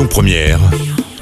Lyon Première,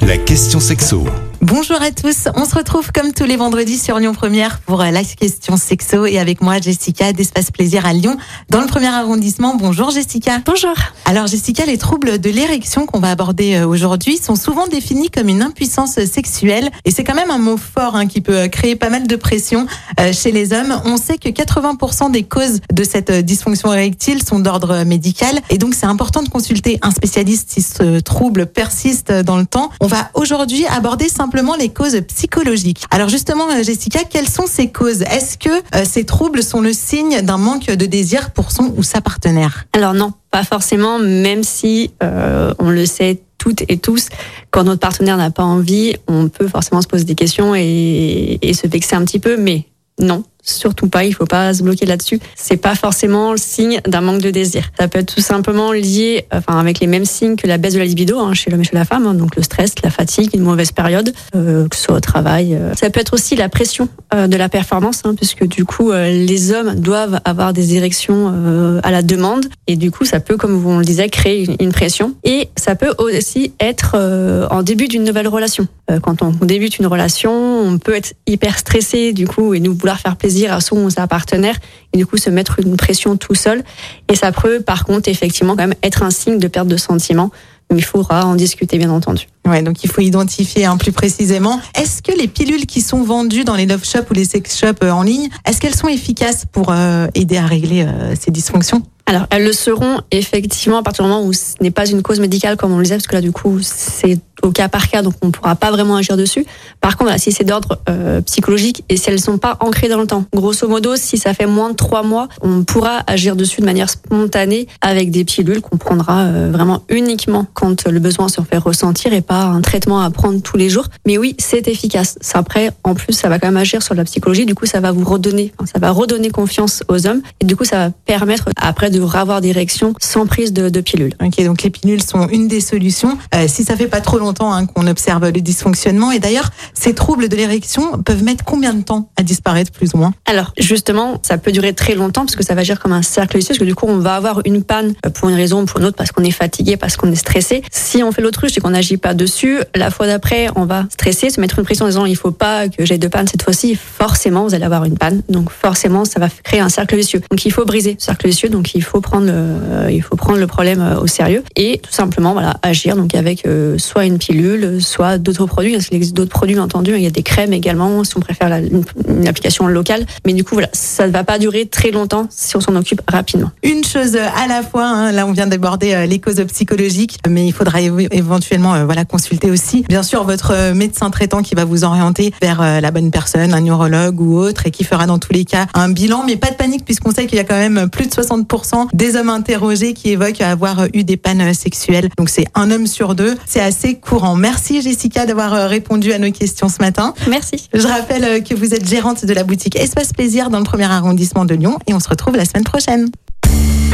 la question sexo. Bonjour à tous, on se retrouve comme tous les vendredis sur Lyon Première pour euh, la question sexo et avec moi Jessica d'Espace Plaisir à Lyon dans le premier arrondissement. Bonjour Jessica. Bonjour. Alors Jessica, les troubles de l'érection qu'on va aborder euh, aujourd'hui sont souvent définis comme une impuissance sexuelle et c'est quand même un mot fort hein, qui peut euh, créer pas mal de pression chez les hommes. On sait que 80% des causes de cette dysfonction érectile sont d'ordre médical et donc c'est important de consulter un spécialiste si ce trouble persiste dans le temps. On va aujourd'hui aborder simplement simplement les causes psychologiques. Alors justement, euh, Jessica, quelles sont ces causes? Est-ce que euh, ces troubles sont le signe d'un manque de désir pour son ou sa partenaire? Alors non, pas forcément, même si euh, on le sait toutes et tous, quand notre partenaire n'a pas envie, on peut forcément se poser des questions et, et se vexer un petit peu, mais non, surtout pas, il faut pas se bloquer là-dessus. C'est pas forcément le signe d'un manque de désir. Ça peut être tout simplement lié, enfin avec les mêmes signes que la baisse de la libido hein, chez l'homme et chez la femme, hein, donc le stress, la fatigue, une mauvaise période, euh, que ce soit au travail. Euh. Ça peut être aussi la pression euh, de la performance, hein, puisque du coup les hommes doivent avoir des érections à la demande, et du coup ça peut, comme on le disait, créer une pression. Et ça peut aussi être en début d'une nouvelle relation. Quand on débute une relation, on peut être hyper stressé du coup et nous vouloir faire plaisir à son ou sa partenaire et du coup se mettre une pression tout seul. Et ça peut par contre effectivement quand même être un signe de perte de sentiment. Il faudra en discuter bien entendu. Ouais, donc il faut identifier un plus précisément. Est-ce que les pilules qui sont vendues dans les love shops ou les sex shops euh, en ligne, est-ce qu'elles sont efficaces pour euh, aider à régler euh, ces dysfonctions? Alors, elles le seront effectivement à partir du moment où ce n'est pas une cause médicale, comme on le disait, parce que là, du coup, c'est au cas par cas, donc on ne pourra pas vraiment agir dessus. Par contre, si c'est d'ordre euh, psychologique et si elles sont pas ancrées dans le temps, grosso modo, si ça fait moins de trois mois, on pourra agir dessus de manière spontanée avec des pilules qu'on prendra euh, vraiment uniquement quand le besoin se fait ressentir et pas un traitement à prendre tous les jours. Mais oui, c'est efficace. Après, en plus, ça va quand même agir sur la psychologie. Du coup, ça va vous redonner, ça va redonner confiance aux hommes et du coup, ça va permettre après de avoir des réactions sans prise de, de pilules. Ok, donc les pilules sont une des solutions. Euh, si ça fait pas trop longtemps longtemps hein, qu'on observe le dysfonctionnement. Et d'ailleurs, ces troubles de l'érection peuvent mettre combien de temps à disparaître, plus ou moins? Alors, justement, ça peut durer très longtemps parce que ça va agir comme un cercle vicieux. Parce que du coup, on va avoir une panne pour une raison ou pour une autre, parce qu'on est fatigué, parce qu'on est stressé. Si on fait l'autruche et qu'on n'agit pas dessus, la fois d'après, on va stresser, se mettre une pression en disant il faut pas que j'ai de panne cette fois-ci. Forcément, vous allez avoir une panne. Donc, forcément, ça va créer un cercle vicieux. Donc, il faut briser ce cercle vicieux. Donc, il faut prendre le, il faut prendre le problème euh, au sérieux et tout simplement, voilà, agir. Donc, avec euh, soit une pilule, soit d'autres produits. Il existe d'autres produits, entendu. Il y a des crèmes également, si on préfère une, application locale. Mais du coup, voilà, ça ne va pas durer très longtemps si on s'en occupe rapidement. Une chose à la fois. Hein. Là, on vient d'aborder euh, les causes psychologiques, il faudra éventuellement, euh, voilà, consulter aussi, bien sûr, votre euh, médecin traitant qui va vous orienter vers la bonne personne, un neurologue ou autre, et qui fera dans tous les cas un bilan. Mais pas de panique, puisqu'on sait qu'il y a quand même plus de 60% des hommes interrogés qui évoquent avoir eu des pannes sexuelles. Donc c'est un homme sur deux. C'est assez courant. Merci Jessica d'avoir euh, répondu à nos questions ce matin. Merci. Je rappelle euh, que vous êtes gérante de la boutique Espace Plaisir dans le premier arrondissement de Lyon et on se retrouve la semaine prochaine.